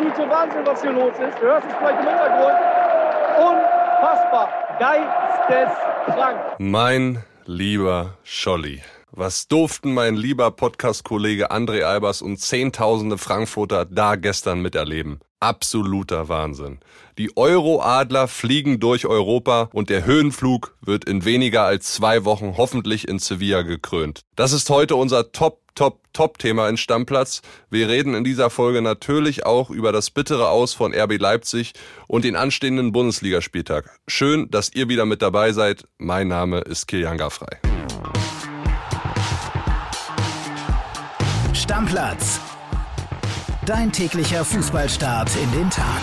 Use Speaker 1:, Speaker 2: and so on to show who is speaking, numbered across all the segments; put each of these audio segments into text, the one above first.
Speaker 1: absolute Wahnsinn, was hier los ist. Du hörst es vielleicht im Hintergrund. Unfassbar. Geisteskrank.
Speaker 2: Mein lieber Scholli. Was durften mein lieber Podcast-Kollege André Albers und Zehntausende Frankfurter da gestern miterleben? Absoluter Wahnsinn. Die Euro-Adler fliegen durch Europa und der Höhenflug wird in weniger als zwei Wochen hoffentlich in Sevilla gekrönt. Das ist heute unser Top, Top, Top-Thema in Stammplatz. Wir reden in dieser Folge natürlich auch über das bittere Aus von RB Leipzig und den anstehenden Bundesligaspieltag. Schön, dass ihr wieder mit dabei seid. Mein Name ist Kilian Gaffrey.
Speaker 3: Stammplatz. Dein täglicher Fußballstart in den Tag.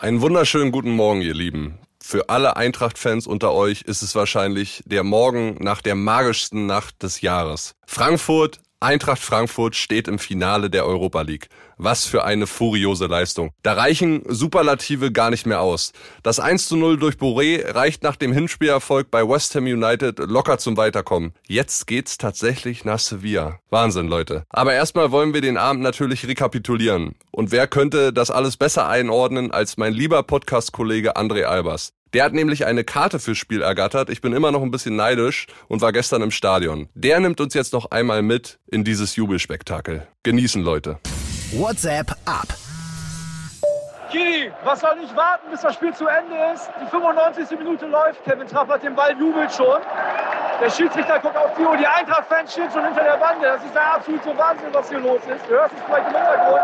Speaker 2: Einen wunderschönen guten Morgen, ihr Lieben. Für alle Eintracht-Fans unter euch ist es wahrscheinlich der Morgen nach der magischsten Nacht des Jahres. Frankfurt Eintracht Frankfurt steht im Finale der Europa League. Was für eine furiose Leistung. Da reichen Superlative gar nicht mehr aus. Das 1 zu 0 durch Boré reicht nach dem Hinspielerfolg bei West Ham United locker zum Weiterkommen. Jetzt geht's tatsächlich nach Sevilla. Wahnsinn, Leute. Aber erstmal wollen wir den Abend natürlich rekapitulieren. Und wer könnte das alles besser einordnen als mein lieber Podcast-Kollege André Albers? Der hat nämlich eine Karte fürs Spiel ergattert. Ich bin immer noch ein bisschen neidisch und war gestern im Stadion. Der nimmt uns jetzt noch einmal mit in dieses Jubelspektakel. Genießen, Leute.
Speaker 3: WhatsApp ab.
Speaker 1: Kili, was soll ich warten, bis das Spiel zu Ende ist? Die 95. Minute läuft. Kevin Trapp hat den Ball, jubelt schon. Der Schiedsrichter guckt auf die Uhr. Die Eintracht-Fans stehen schon hinter der Bande. Das ist der absolute Wahnsinn, was hier los ist. Du hörst es vielleicht im Hintergrund.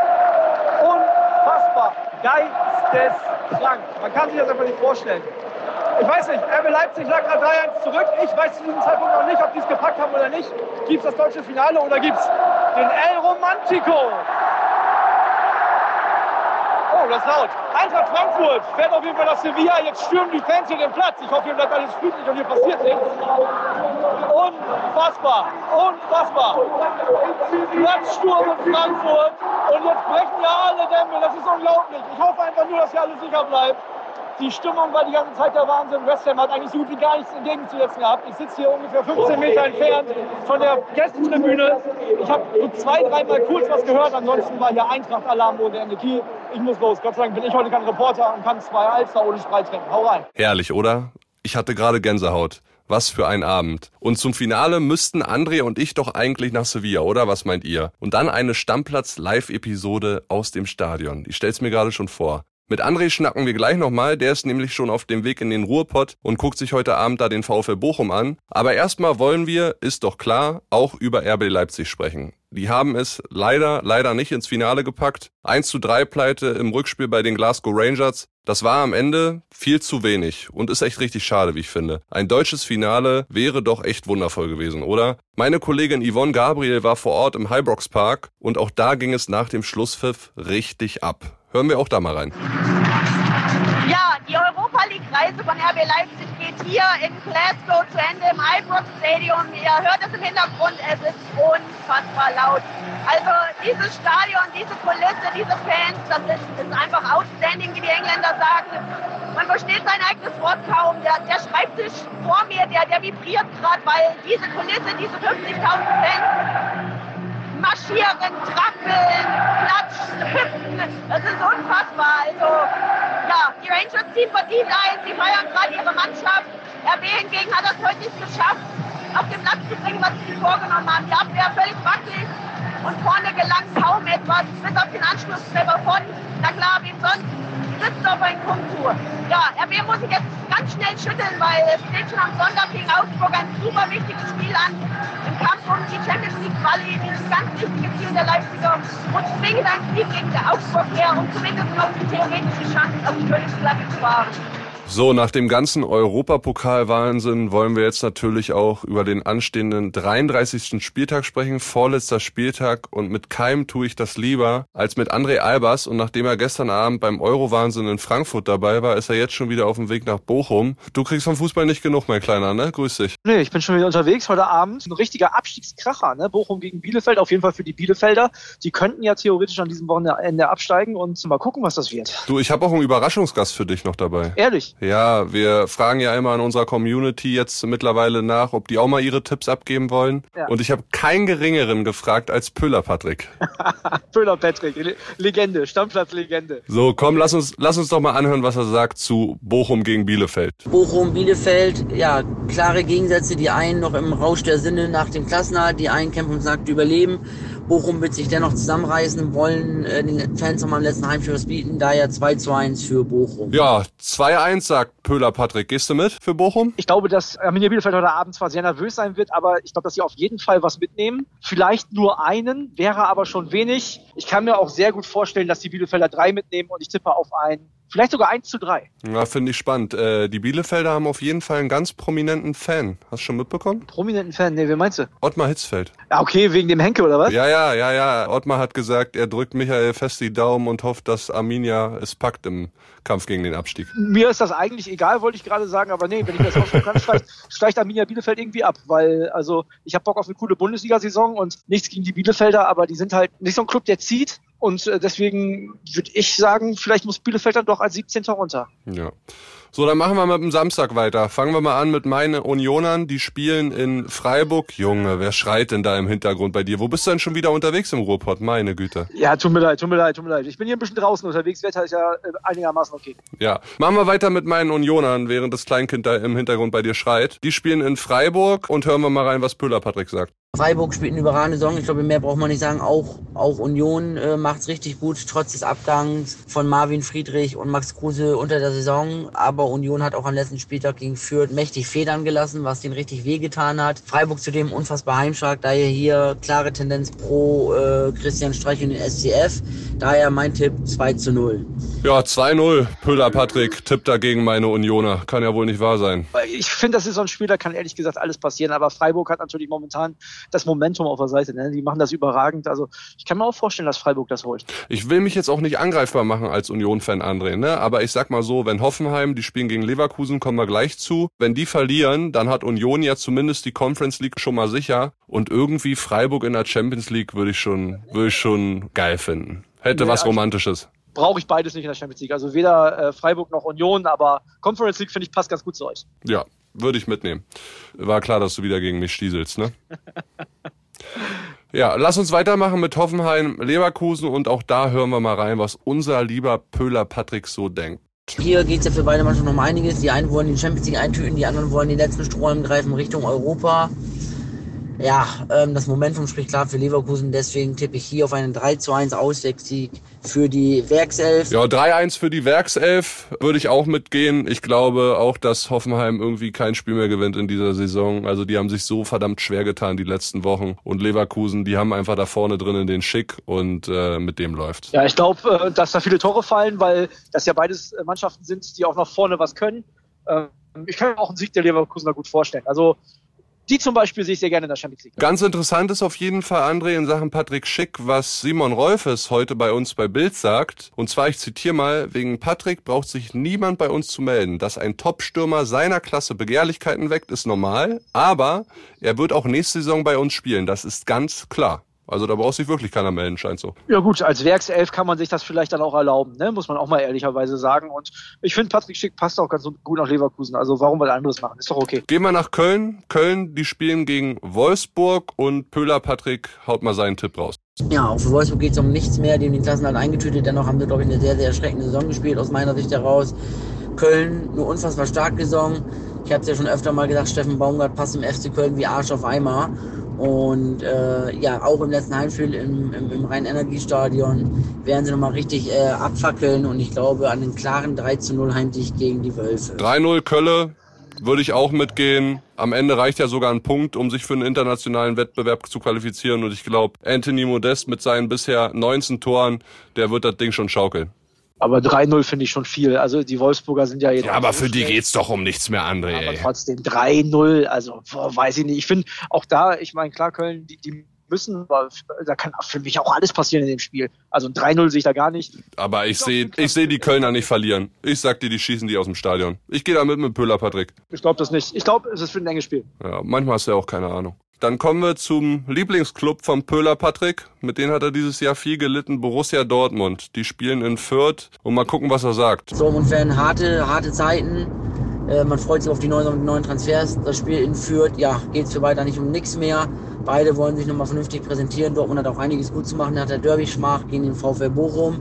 Speaker 1: Unfassbar. Geisteskrank. Man kann sich das einfach nicht vorstellen. Ich weiß nicht, RB Leipzig lag gerade 3-1 zurück. Ich weiß zu diesem Zeitpunkt noch nicht, ob die es gepackt haben oder nicht. Gibt es das deutsche Finale oder gibt es den El Romantico? Oh, das ist laut. Eintracht Frankfurt fährt auf jeden Fall nach Sevilla. Jetzt stürmen die Fans hier den Platz. Ich hoffe, hier bleibt alles friedlich und hier passiert nichts. Unfassbar. Unfassbar. Platzsturm in Frankfurt. Und jetzt brechen ja alle Dämme. Das ist unglaublich. Ich hoffe einfach nur, dass hier alles sicher bleibt. Die Stimmung war die ganze Zeit der Wahnsinn. West Ham hat eigentlich so gut wie gar nichts entgegenzusetzen gehabt. Ich sitze hier ungefähr 15 Meter entfernt von der Gästentribüne. Ich habe so zwei, dreimal kurz was gehört. Ansonsten war hier Eintracht-Alarm ohne Ende. Kiel, ich muss los. Gott sei Dank bin ich heute kein Reporter und kann zwei Alster ohne Spreit trinken. Hau rein.
Speaker 2: Herrlich, oder? Ich hatte gerade Gänsehaut. Was für ein Abend. Und zum Finale müssten André und ich doch eigentlich nach Sevilla, oder? Was meint ihr? Und dann eine Stammplatz-Live-Episode aus dem Stadion. Ich stell's mir gerade schon vor. Mit André schnacken wir gleich nochmal, der ist nämlich schon auf dem Weg in den Ruhrpott und guckt sich heute Abend da den VfL Bochum an. Aber erstmal wollen wir, ist doch klar, auch über RB Leipzig sprechen. Die haben es leider, leider nicht ins Finale gepackt. 1 zu 3 Pleite im Rückspiel bei den Glasgow Rangers. Das war am Ende viel zu wenig und ist echt richtig schade, wie ich finde. Ein deutsches Finale wäre doch echt wundervoll gewesen, oder? Meine Kollegin Yvonne Gabriel war vor Ort im Hybrox Park und auch da ging es nach dem Schlusspfiff richtig ab. Hören wir auch da mal rein.
Speaker 4: Ja, die Europa League-Reise von RB Leipzig geht hier in Glasgow zu Ende im Ibrox Stadium. Ihr hört es im Hintergrund, es ist unfassbar laut. Also dieses Stadion, diese Kulisse, diese Fans, das ist, ist einfach outstanding, wie die Engländer sagen. Man versteht sein eigenes Wort kaum. Der, der Schreibtisch vor mir, der, der vibriert gerade, weil diese Kulisse, diese 50.000 Fans marschieren, trampeln, klatschen, hüpfen. Das ist unfassbar. Also, ja, die Rangers ziehen verdient ein. Sie feiern gerade ihre Mannschaft. RB hingegen hat das heute nicht geschafft, auf den Platz zu bringen, was sie vorgenommen haben. Die Abwehr völlig wackelig und vorne gelangt kaum etwas, bis auf den Anschlusstreffer von, na klar, wem sonst, Christopher in Kunku. Ja, RB muss sich jetzt ganz schnell schütteln, weil es steht schon am Sonntag gegen Augsburg ein super wichtiges Spiel an. Im Kampf um die Champions League Quali, dieses ganz wichtige Ziel der Leipziger. Und zwingend ein Sieg gegen der Augsburg her, um zumindest noch die theoretische Chance auf die Königsklasse zu wahren.
Speaker 2: So, nach dem ganzen Europapokal-Wahnsinn wollen wir jetzt natürlich auch über den anstehenden 33. Spieltag sprechen, vorletzter Spieltag und mit keinem tue ich das lieber als mit André Albers und nachdem er gestern Abend beim Euro-Wahnsinn in Frankfurt dabei war, ist er jetzt schon wieder auf dem Weg nach Bochum. Du kriegst vom Fußball nicht genug, mein Kleiner, ne? Grüß dich.
Speaker 1: Nee, ich bin schon wieder unterwegs heute Abend. Ein richtiger Abstiegskracher, ne? Bochum gegen Bielefeld, auf jeden Fall für die Bielefelder. Die könnten ja theoretisch an diesem Wochenende absteigen und mal gucken, was das wird.
Speaker 2: Du, ich habe auch einen Überraschungsgast für dich noch dabei.
Speaker 1: Ehrlich?
Speaker 2: Ja, wir fragen ja immer in unserer Community jetzt mittlerweile nach, ob die auch mal ihre Tipps abgeben wollen. Ja. Und ich habe keinen geringeren gefragt als Pöhler Patrick.
Speaker 1: Pöhler Patrick, Legende, Stammplatz-Legende.
Speaker 2: So, komm, lass uns, lass uns doch mal anhören, was er sagt zu Bochum gegen Bielefeld.
Speaker 5: Bochum, Bielefeld, ja, klare Gegensätze. Die einen noch im Rausch der Sinne nach dem Klassenhalt, die einen kämpfen und sagt überleben. Bochum wird sich dennoch zusammenreißen, wollen äh, den Fans nochmal im letzten Heimspiel was bieten. Daher 2 zu 1 für Bochum.
Speaker 2: Ja, 2-1 sagt Pöhler Patrick. Gehst du mit für Bochum?
Speaker 1: Ich glaube, dass Arminia Bielefeld heute Abend zwar sehr nervös sein wird, aber ich glaube, dass sie auf jeden Fall was mitnehmen. Vielleicht nur einen, wäre aber schon wenig. Ich kann mir auch sehr gut vorstellen, dass die Bielefelder drei mitnehmen und ich tippe auf ein Vielleicht sogar 1 zu 3.
Speaker 2: Ja, finde ich spannend. Äh, die Bielefelder haben auf jeden Fall einen ganz prominenten Fan. Hast du schon mitbekommen?
Speaker 1: Prominenten Fan? Nee, wer meinst du?
Speaker 2: Ottmar Hitzfeld.
Speaker 1: Ja, okay, wegen dem Henke oder was?
Speaker 2: Ja, ja, ja, ja. Ottmar hat gesagt, er drückt Michael fest die Daumen und hofft, dass Arminia es packt im Kampf gegen den Abstieg.
Speaker 1: Mir ist das eigentlich egal, wollte ich gerade sagen, aber nee, wenn ich das ausführen kann, steigt, steigt Arminia Bielefeld irgendwie ab, weil also ich habe Bock auf eine coole Bundesliga-Saison und nichts gegen die Bielefelder, aber die sind halt nicht so ein Club, der zieht und äh, deswegen würde ich sagen, vielleicht muss Bielefeld dann doch als 17. runter.
Speaker 2: Ja. So, dann machen wir mit dem Samstag weiter. Fangen wir mal an mit meinen Unionern, die spielen in Freiburg. Junge, wer schreit denn da im Hintergrund bei dir? Wo bist du denn schon wieder unterwegs im Ruhrpott? Meine Güte.
Speaker 1: Ja, tut mir leid, tut mir leid, tut mir leid. Ich bin hier ein bisschen draußen unterwegs. Wetter ist ja äh, einigermaßen okay.
Speaker 2: Ja. Machen wir weiter mit meinen Unionern, während das Kleinkind da im Hintergrund bei dir schreit. Die spielen in Freiburg und hören wir mal rein, was Pöhler Patrick sagt.
Speaker 5: Freiburg spielt eine überragende Saison. Ich glaube, mehr braucht man nicht sagen. Auch, auch Union äh, macht es richtig gut, trotz des Abgangs von Marvin Friedrich und Max Kruse unter der Saison. Aber Union hat auch am letzten Spieltag gegen Fürth mächtig Federn gelassen, was den richtig wehgetan hat. Freiburg zudem unfassbar heimstark. Daher hier klare Tendenz pro äh, Christian Streich und den SCF. Daher mein Tipp 2 zu 0.
Speaker 2: Ja, 2-0. Püller Patrick tippt dagegen meine Unioner. Kann ja wohl nicht wahr sein.
Speaker 1: Ich finde, das ist so ein Spiel, da kann ehrlich gesagt alles passieren. Aber Freiburg hat natürlich momentan das Momentum auf der Seite. Ne? Die machen das überragend. Also ich kann mir auch vorstellen, dass Freiburg das holt.
Speaker 2: Ich will mich jetzt auch nicht angreifbar machen als Union-Fan, André. Ne? Aber ich sag mal so, wenn Hoffenheim, die spielen gegen Leverkusen, kommen wir gleich zu. Wenn die verlieren, dann hat Union ja zumindest die Conference League schon mal sicher. Und irgendwie Freiburg in der Champions League würde ich schon, würde ich schon geil finden. Hätte nee, was also Romantisches
Speaker 1: brauche ich beides nicht in der Champions League. Also weder äh, Freiburg noch Union, aber Conference League finde ich passt ganz gut zu euch.
Speaker 2: Ja, würde ich mitnehmen. War klar, dass du wieder gegen mich stieselst, ne? ja, lass uns weitermachen mit Hoffenheim Leverkusen und auch da hören wir mal rein, was unser lieber Pöhler Patrick so denkt.
Speaker 5: Hier geht es ja für beide Mannschaften um einiges. Die einen wollen die Champions League eintüten, die anderen wollen den letzten Strohhalm greifen Richtung Europa. Ja, ähm, das Momentum spricht klar für Leverkusen, deswegen tippe ich hier auf einen 3 zu 1 Auswärtssieg für die Werkself.
Speaker 2: Ja, 3-1 für die Werkself würde ich auch mitgehen. Ich glaube auch, dass Hoffenheim irgendwie kein Spiel mehr gewinnt in dieser Saison. Also die haben sich so verdammt schwer getan die letzten Wochen. Und Leverkusen, die haben einfach da vorne drinnen den Schick und äh, mit dem läuft.
Speaker 1: Ja, ich glaube, äh, dass da viele Tore fallen, weil das ja beides äh, Mannschaften sind, die auch noch vorne was können. Ähm, ich kann mir auch einen Sieg der Leverkusener gut vorstellen. Also die zum Beispiel sehe ich sehr gerne in der Champions League.
Speaker 2: Ganz interessant ist auf jeden Fall, André, in Sachen Patrick Schick, was Simon Rolfes heute bei uns bei Bild sagt. Und zwar, ich zitiere mal, wegen Patrick braucht sich niemand bei uns zu melden. Dass ein Top-Stürmer seiner Klasse Begehrlichkeiten weckt, ist normal. Aber er wird auch nächste Saison bei uns spielen. Das ist ganz klar. Also da braucht sich wirklich keiner melden, scheint so.
Speaker 1: Ja gut, als Werkself kann man sich das vielleicht dann auch erlauben, ne? muss man auch mal ehrlicherweise sagen. Und ich finde, Patrick Schick passt auch ganz gut nach Leverkusen. Also warum was anderes machen? Ist doch okay.
Speaker 2: Gehen wir nach Köln. Köln, die spielen gegen Wolfsburg und Pöhler Patrick haut mal seinen Tipp raus.
Speaker 5: Ja, auch für Wolfsburg geht es um nichts mehr. Die haben den Klassenhalt eingetütet. Dennoch haben sie, glaube ich, eine sehr, sehr erschreckende Saison gespielt, aus meiner Sicht heraus. Köln, eine unfassbar starke Saison. Ich habe es ja schon öfter mal gesagt, Steffen Baumgart passt im FC Köln wie Arsch auf Eimer. Und äh, ja, auch im letzten Heimspiel im, im, im Rhein-Energiestadion werden sie nochmal richtig äh, abfackeln und ich glaube an einen klaren 3 zu 0 Heimsieg gegen die Wölfe.
Speaker 2: 3-0 Kölle würde ich auch mitgehen. Am Ende reicht ja sogar ein Punkt, um sich für einen internationalen Wettbewerb zu qualifizieren. Und ich glaube, Anthony Modest mit seinen bisher 19 Toren, der wird das Ding schon schaukeln.
Speaker 1: Aber 3-0 finde ich schon viel. Also die Wolfsburger sind ja jetzt.
Speaker 2: Ja, aber für die geht's doch um nichts mehr, André.
Speaker 1: Aber trotzdem 3-0, also boah, weiß ich nicht. Ich finde auch da, ich meine, klar, Köln, die, die müssen, aber da kann für mich auch alles passieren in dem Spiel. Also ein 3-0 sehe ich da gar nicht.
Speaker 2: Aber ich sehe ich sehe die Kölner nicht verlieren. Ich sag dir, die schießen die aus dem Stadion. Ich gehe da mit mit Pöhler, Patrick.
Speaker 1: Ich glaube das nicht. Ich glaube, es ist für ein enges Spiel.
Speaker 2: Ja, manchmal hast du ja auch keine Ahnung. Dann kommen wir zum Lieblingsclub von Pöhler Patrick. Mit denen hat er dieses Jahr viel gelitten. Borussia Dortmund. Die spielen in Fürth. Und mal gucken, was er sagt.
Speaker 5: Dortmund-Fan, harte, harte Zeiten. Äh, man freut sich auf die neuen, neuen Transfers. Das Spiel in Fürth, ja, geht es für weiter nicht um nichts mehr. Beide wollen sich nochmal vernünftig präsentieren. Dortmund hat auch einiges gut zu machen. Er hat der Derby-Schmach gegen den VfL Bochum.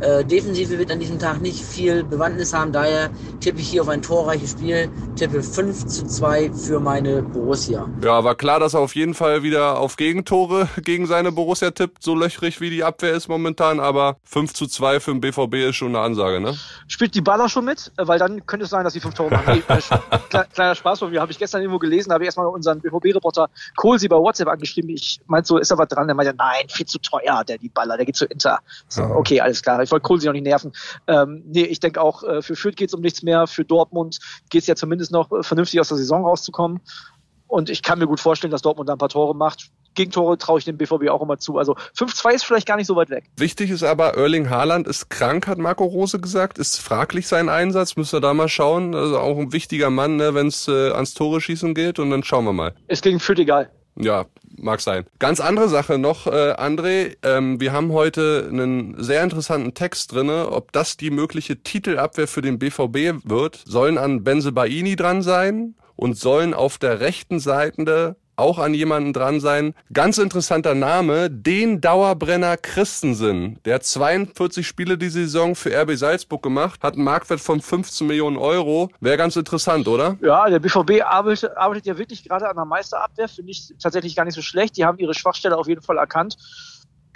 Speaker 5: Äh, Defensive wird an diesem Tag nicht viel Bewandtnis haben, daher tippe ich hier auf ein torreiches Spiel, tippe 5 zu 2 für meine Borussia.
Speaker 2: Ja, war klar, dass er auf jeden Fall wieder auf Gegentore gegen seine Borussia tippt, so löchrig wie die Abwehr ist momentan, aber 5 zu 2 für den BVB ist schon eine Ansage, ne?
Speaker 1: Spielt die Baller schon mit? Äh, weil dann könnte es sein, dass sie fünf Tore machen. Äh, kleiner Spaß von mir, habe ich gestern irgendwo gelesen, habe ich erstmal unseren BVB-Reporter Kohlsi bei WhatsApp angeschrieben. Ich meinte so, ist da was dran? Der meinte, nein, viel zu teuer, der die Baller, der geht zu Inter. So, okay, alles klar ich wollte Kohl sich auch nicht nerven. Ähm, nee, ich denke auch, äh, für Fürth geht es um nichts mehr. Für Dortmund geht es ja zumindest noch äh, vernünftig aus der Saison rauszukommen. Und ich kann mir gut vorstellen, dass Dortmund da ein paar Tore macht. Gegentore traue ich dem BVB auch immer zu. Also 5-2 ist vielleicht gar nicht so weit weg.
Speaker 2: Wichtig ist aber, Erling Haaland ist krank, hat Marco Rose gesagt. Ist fraglich sein Einsatz, müssen wir da mal schauen. Also auch ein wichtiger Mann, ne, wenn es äh, ans Tore schießen geht. Und dann schauen wir mal.
Speaker 1: Ist gegen Fürth egal.
Speaker 2: Ja, mag sein. Ganz andere Sache noch, äh, André. Ähm, wir haben heute einen sehr interessanten Text drinne. Ob das die mögliche Titelabwehr für den BVB wird, sollen an Benzebaini dran sein und sollen auf der rechten Seite auch an jemanden dran sein. Ganz interessanter Name, den Dauerbrenner Christensen. Der hat 42 Spiele die Saison für RB Salzburg gemacht, hat einen Marktwert von 15 Millionen Euro. Wäre ganz interessant, oder?
Speaker 1: Ja, der BVB arbeitet, arbeitet ja wirklich gerade an der Meisterabwehr. Finde ich tatsächlich gar nicht so schlecht. Die haben ihre Schwachstelle auf jeden Fall erkannt.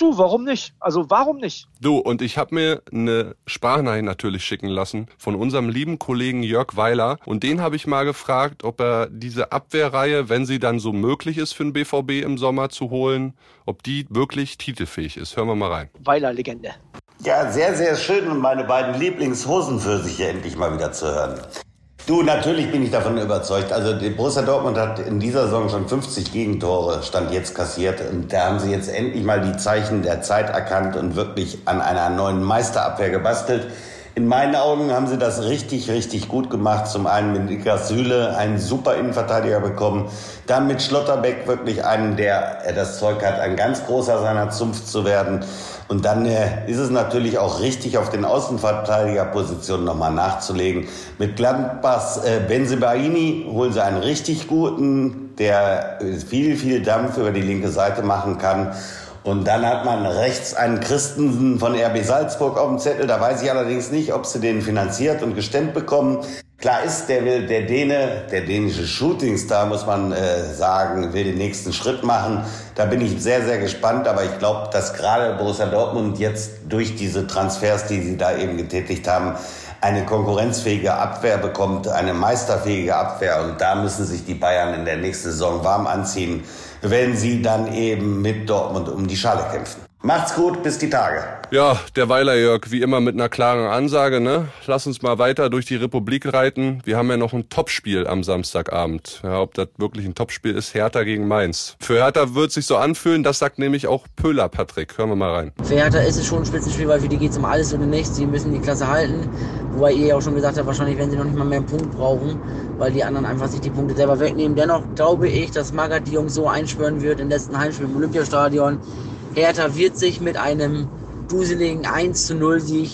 Speaker 1: Du, warum nicht? Also warum nicht?
Speaker 2: Du, und ich habe mir eine Sprachnachricht natürlich schicken lassen von unserem lieben Kollegen Jörg Weiler. Und den habe ich mal gefragt, ob er diese Abwehrreihe, wenn sie dann so möglich ist für den BVB im Sommer zu holen, ob die wirklich titelfähig ist. Hören wir mal rein.
Speaker 1: Weiler-Legende.
Speaker 6: Ja, sehr, sehr schön und meine beiden Lieblingshosen für sich hier endlich mal wieder zu hören. Du, natürlich bin ich davon überzeugt. Also die Borussia Dortmund hat in dieser Saison schon 50 Gegentore Stand jetzt kassiert. Und da haben sie jetzt endlich mal die Zeichen der Zeit erkannt und wirklich an einer neuen Meisterabwehr gebastelt. In meinen Augen haben sie das richtig, richtig gut gemacht. Zum einen mit Niklas Süle einen super Innenverteidiger bekommen. Dann mit Schlotterbeck wirklich einen, der das Zeug hat, ein ganz großer seiner Zunft zu werden. Und dann äh, ist es natürlich auch richtig, auf den Außenverteidigerpositionen nochmal nachzulegen. Mit Gladbachs äh, Benzebaini holen sie einen richtig guten, der viel, viel Dampf über die linke Seite machen kann. Und dann hat man rechts einen Christensen von RB Salzburg auf dem Zettel. Da weiß ich allerdings nicht, ob sie den finanziert und gestemmt bekommen. Klar ist, der will, der Däne, der dänische Shootingstar, muss man äh, sagen, will den nächsten Schritt machen. Da bin ich sehr, sehr gespannt. Aber ich glaube, dass gerade Borussia Dortmund jetzt durch diese Transfers, die sie da eben getätigt haben, eine konkurrenzfähige Abwehr bekommt, eine meisterfähige Abwehr. Und da müssen sich die Bayern in der nächsten Saison warm anziehen, wenn sie dann eben mit Dortmund um die Schale kämpfen. Macht's gut, bis die Tage.
Speaker 2: Ja, der Weiler Jörg, wie immer mit einer klaren Ansage, ne? Lass uns mal weiter durch die Republik reiten. Wir haben ja noch ein Topspiel am Samstagabend. Ja, ob das wirklich ein Topspiel ist, Hertha gegen Mainz. Für Hertha wird sich so anfühlen, das sagt nämlich auch Pöhler Patrick. Hören wir mal rein.
Speaker 5: Für Hertha ist es schon ein Spitzenspiel, weil für die geht es um alles oder nichts. Sie müssen die Klasse halten. Wobei ihr ja auch schon gesagt habt, wahrscheinlich werden sie noch nicht mal mehr einen Punkt brauchen, weil die anderen einfach sich die Punkte selber wegnehmen. Dennoch glaube ich, dass Magath die Jungs so einschwören wird im letzten Heimspiel im Olympiastadion Hertha wird sich mit einem duseligen 1 zu 0 Sieg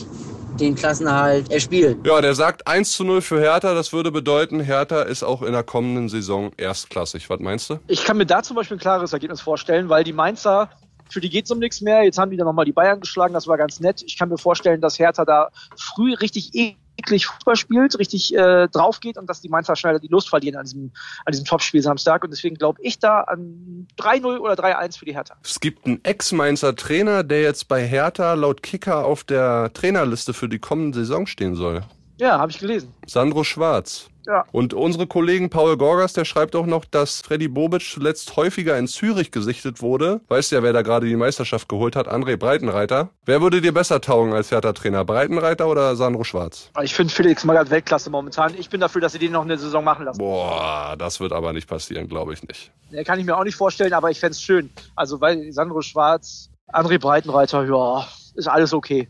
Speaker 5: den Klassenerhalt erspielen.
Speaker 2: Ja, der sagt 1 zu 0 für Hertha. Das würde bedeuten, Hertha ist auch in der kommenden Saison erstklassig. Was meinst du?
Speaker 1: Ich kann mir da zum Beispiel ein klares Ergebnis vorstellen, weil die Mainzer für die geht es um nichts mehr. Jetzt haben die dann nochmal die Bayern geschlagen, das war ganz nett. Ich kann mir vorstellen, dass Hertha da früh richtig eklig Fußball spielt, richtig äh, drauf geht und dass die Mainzer schneller die Lust verlieren an diesem, an diesem Topspiel Samstag. Und deswegen glaube ich da an 3-0 oder 3-1 für die Hertha.
Speaker 2: Es gibt einen Ex-Mainzer Trainer, der jetzt bei Hertha laut Kicker auf der Trainerliste für die kommende Saison stehen soll.
Speaker 1: Ja, habe ich gelesen.
Speaker 2: Sandro Schwarz.
Speaker 1: Ja.
Speaker 2: Und unsere Kollegen Paul Gorgas, der schreibt auch noch, dass Freddy Bobic zuletzt häufiger in Zürich gesichtet wurde. Weißt ja, wer da gerade die Meisterschaft geholt hat? André Breitenreiter. Wer würde dir besser taugen als Hertha-Trainer? Breitenreiter oder Sandro Schwarz?
Speaker 1: Ich finde Felix Magath Weltklasse momentan. Ich bin dafür, dass sie den noch eine Saison machen lassen.
Speaker 2: Boah, das wird aber nicht passieren, glaube ich nicht.
Speaker 1: Ja, kann ich mir auch nicht vorstellen, aber ich fände es schön. Also, weil Sandro Schwarz, André Breitenreiter, ja, ist alles okay.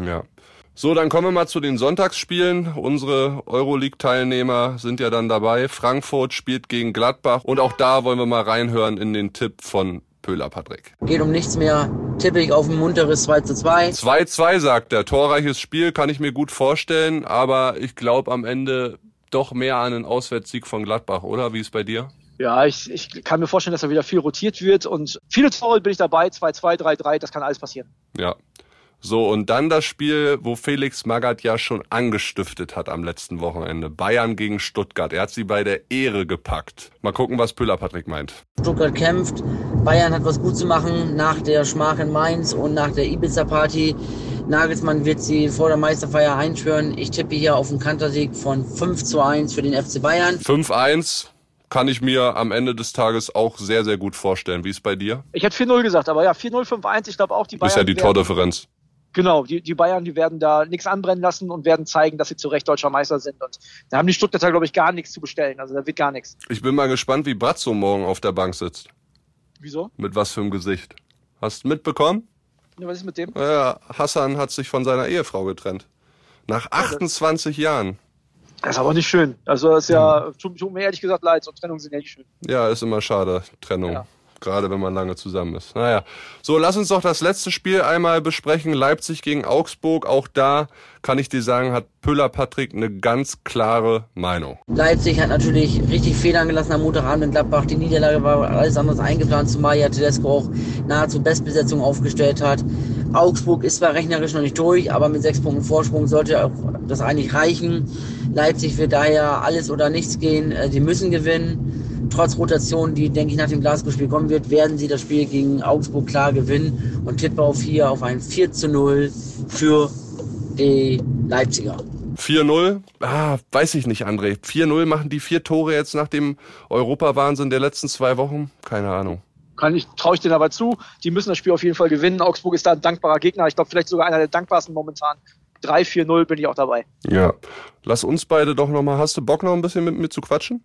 Speaker 2: Ja. So, dann kommen wir mal zu den Sonntagsspielen. Unsere Euroleague-Teilnehmer sind ja dann dabei. Frankfurt spielt gegen Gladbach und auch da wollen wir mal reinhören in den Tipp von Pöhler Patrick.
Speaker 5: Geht um nichts mehr. Tippe ich auf ein munteres 2 zu 2.
Speaker 2: 2-2 sagt er. Torreiches Spiel kann ich mir gut vorstellen, aber ich glaube am Ende doch mehr an einen Auswärtssieg von Gladbach, oder? Wie ist bei dir?
Speaker 1: Ja, ich, ich kann mir vorstellen, dass da wieder viel rotiert wird und viele Tore bin ich dabei. 2-2, 3-3, das kann alles passieren.
Speaker 2: Ja. So, und dann das Spiel, wo Felix Magath ja schon angestiftet hat am letzten Wochenende. Bayern gegen Stuttgart. Er hat sie bei der Ehre gepackt. Mal gucken, was Püller Patrick meint.
Speaker 5: Stuttgart kämpft. Bayern hat was gut zu machen nach der Schmach in Mainz und nach der Ibiza-Party. Nagelsmann wird sie vor der Meisterfeier einschwören. Ich tippe hier auf einen Kantersieg von 5 zu 1 für den FC Bayern.
Speaker 2: 5-1 kann ich mir am Ende des Tages auch sehr, sehr gut vorstellen. Wie ist bei dir?
Speaker 1: Ich hätte 4-0 gesagt, aber ja, 4-0, 5-1. Ich glaube auch, die Bayern.
Speaker 2: Ist ja die
Speaker 1: werden-
Speaker 2: Tordifferenz.
Speaker 1: Genau, die, die Bayern, die werden da nichts anbrennen lassen und werden zeigen, dass sie zu Recht deutscher Meister sind. Und da haben die Stuttgarter, glaube ich, gar nichts zu bestellen. Also da wird gar nichts.
Speaker 2: Ich bin mal gespannt, wie Brazzo morgen auf der Bank sitzt.
Speaker 1: Wieso?
Speaker 2: Mit was für einem Gesicht. Hast du mitbekommen?
Speaker 1: Ja, Was ist mit dem?
Speaker 2: Ja, Hassan hat sich von seiner Ehefrau getrennt. Nach 28 Jahren.
Speaker 1: Das ist aber nicht schön. Also das ist ja, tut, tut mir ehrlich gesagt leid, so Trennungen sind ja nicht schön.
Speaker 2: Ja, ist immer schade, Trennung.
Speaker 1: Ja.
Speaker 2: Gerade wenn man lange zusammen ist. Naja. So, lass uns doch das letzte Spiel einmal besprechen. Leipzig gegen Augsburg. Auch da kann ich dir sagen, hat Püller Patrick eine ganz klare Meinung.
Speaker 5: Leipzig hat natürlich richtig Federn gelassen am Montagabend in Gladbach. Die Niederlage war alles anderes eingeplant, zumal ja Tedesco auch nahezu Bestbesetzung aufgestellt hat. Augsburg ist zwar rechnerisch noch nicht durch, aber mit sechs Punkten Vorsprung sollte das eigentlich reichen. Leipzig wird daher alles oder nichts gehen. Äh, Die müssen gewinnen. Trotz Rotation, die, denke ich, nach dem Glasgow-Spiel kommen wird, werden sie das Spiel gegen Augsburg klar gewinnen und tippe auf hier auf ein 4 zu 0 für die Leipziger.
Speaker 2: 4-0, ah, weiß ich nicht, André. 4-0 machen die vier Tore jetzt nach dem Europawahnsinn der letzten zwei Wochen? Keine Ahnung.
Speaker 1: Kann ich, traue ich denen aber zu. Die müssen das Spiel auf jeden Fall gewinnen. Augsburg ist da ein dankbarer Gegner. Ich glaube, vielleicht sogar einer der dankbarsten momentan. 3-4-0 bin ich auch dabei.
Speaker 2: Ja. Lass uns beide doch nochmal, hast du Bock noch ein bisschen mit mir zu quatschen?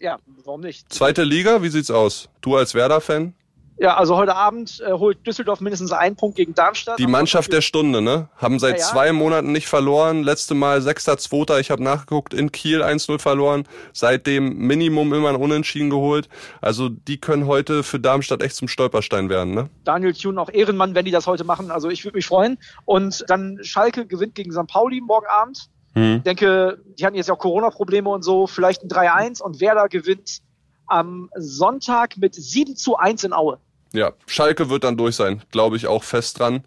Speaker 1: Ja, warum nicht?
Speaker 2: Zweite Liga, wie sieht's aus? Du als Werder-Fan?
Speaker 1: Ja, also heute Abend äh, holt Düsseldorf mindestens einen Punkt gegen Darmstadt.
Speaker 2: Die Mannschaft der Stunde, ne? Haben seit
Speaker 1: Ja, ja.
Speaker 2: zwei Monaten nicht verloren. Letzte Mal 6.2. Ich habe nachgeguckt, in Kiel 1-0 verloren. Seitdem Minimum immer ein Unentschieden geholt. Also die können heute für Darmstadt echt zum Stolperstein werden, ne?
Speaker 1: Daniel Thune auch Ehrenmann, wenn die das heute machen. Also ich würde mich freuen. Und dann Schalke gewinnt gegen St. Pauli morgen Abend. Ich denke, die hatten jetzt ja auch Corona-Probleme und so. Vielleicht ein 3-1 und Werder gewinnt am Sonntag mit 7 zu 1 in Aue.
Speaker 2: Ja, Schalke wird dann durch sein, glaube ich auch fest dran.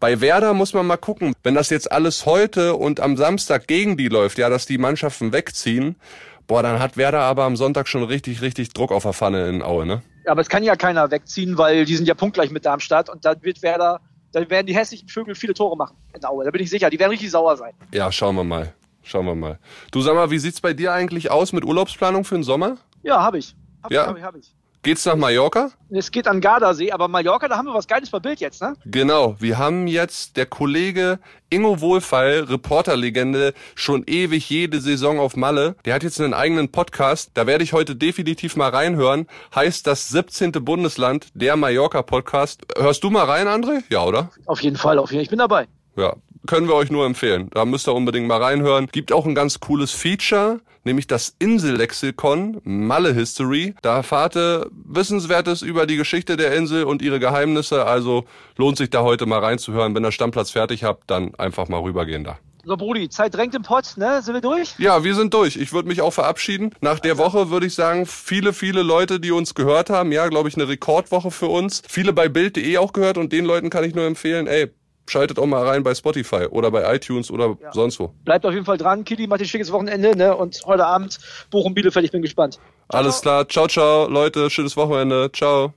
Speaker 2: Bei Werder muss man mal gucken, wenn das jetzt alles heute und am Samstag gegen die läuft, ja, dass die Mannschaften wegziehen, boah, dann hat Werder aber am Sonntag schon richtig, richtig Druck auf der Pfanne in Aue, ne?
Speaker 1: Aber es kann ja keiner wegziehen, weil die sind ja punktgleich mit Darmstadt und dann wird Werder, dann werden die hässlichen Vögel viele Tore machen in Aue. Da bin ich sicher. Die werden richtig sauer sein.
Speaker 2: Ja, schauen wir mal. Schauen wir mal. Du sag mal, wie sieht's bei dir eigentlich aus mit Urlaubsplanung für den Sommer?
Speaker 1: Ja, habe ich. Hab
Speaker 2: Ja?
Speaker 1: ich, hab ich, hab ich.
Speaker 2: Geht's nach Mallorca?
Speaker 1: Es geht an Gardasee, aber Mallorca, da haben wir was Geiles verbildet jetzt, ne?
Speaker 2: Genau, wir haben jetzt der Kollege Ingo Wohlfeil, Reporterlegende, schon ewig jede Saison auf Malle. Der hat jetzt einen eigenen Podcast, da werde ich heute definitiv mal reinhören. Heißt das 17. Bundesland, der Mallorca-Podcast. Hörst du mal rein, André? Ja, oder?
Speaker 1: Auf jeden Fall, auf jeden Fall. Ich bin dabei.
Speaker 2: Ja, können wir euch nur empfehlen. Da müsst ihr unbedingt mal reinhören. Gibt auch ein ganz cooles Feature, nämlich das Insellexikon Malle History. Da erfahrt ihr Wissenswertes über die Geschichte der Insel und ihre Geheimnisse. Also lohnt sich da heute mal reinzuhören. Wenn ihr Stammplatz fertig habt, dann einfach mal rübergehen da.
Speaker 1: So, Brudi, Zeit drängt im Pott, ne? Sind wir durch?
Speaker 2: Ja, wir sind durch. Ich würde mich auch verabschieden. Nach der Woche würde ich sagen, viele, viele Leute, die uns gehört haben, ja, glaube ich, eine Rekordwoche für uns. Viele bei Bild.de auch gehört und den Leuten kann ich nur empfehlen, ey, schaltet auch mal rein bei Spotify oder bei iTunes oder sonst wo.
Speaker 1: Bleibt auf jeden Fall dran. Kili macht ein schickes Wochenende, ne? Und heute Abend Bochum-Bielefeld, ich bin gespannt.
Speaker 2: Alles klar. Ciao, ciao, Leute. Schönes Wochenende. Ciao.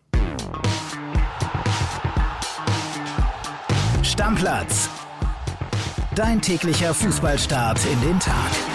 Speaker 3: Stammplatz. Dein täglicher Fußballstart in den Tag.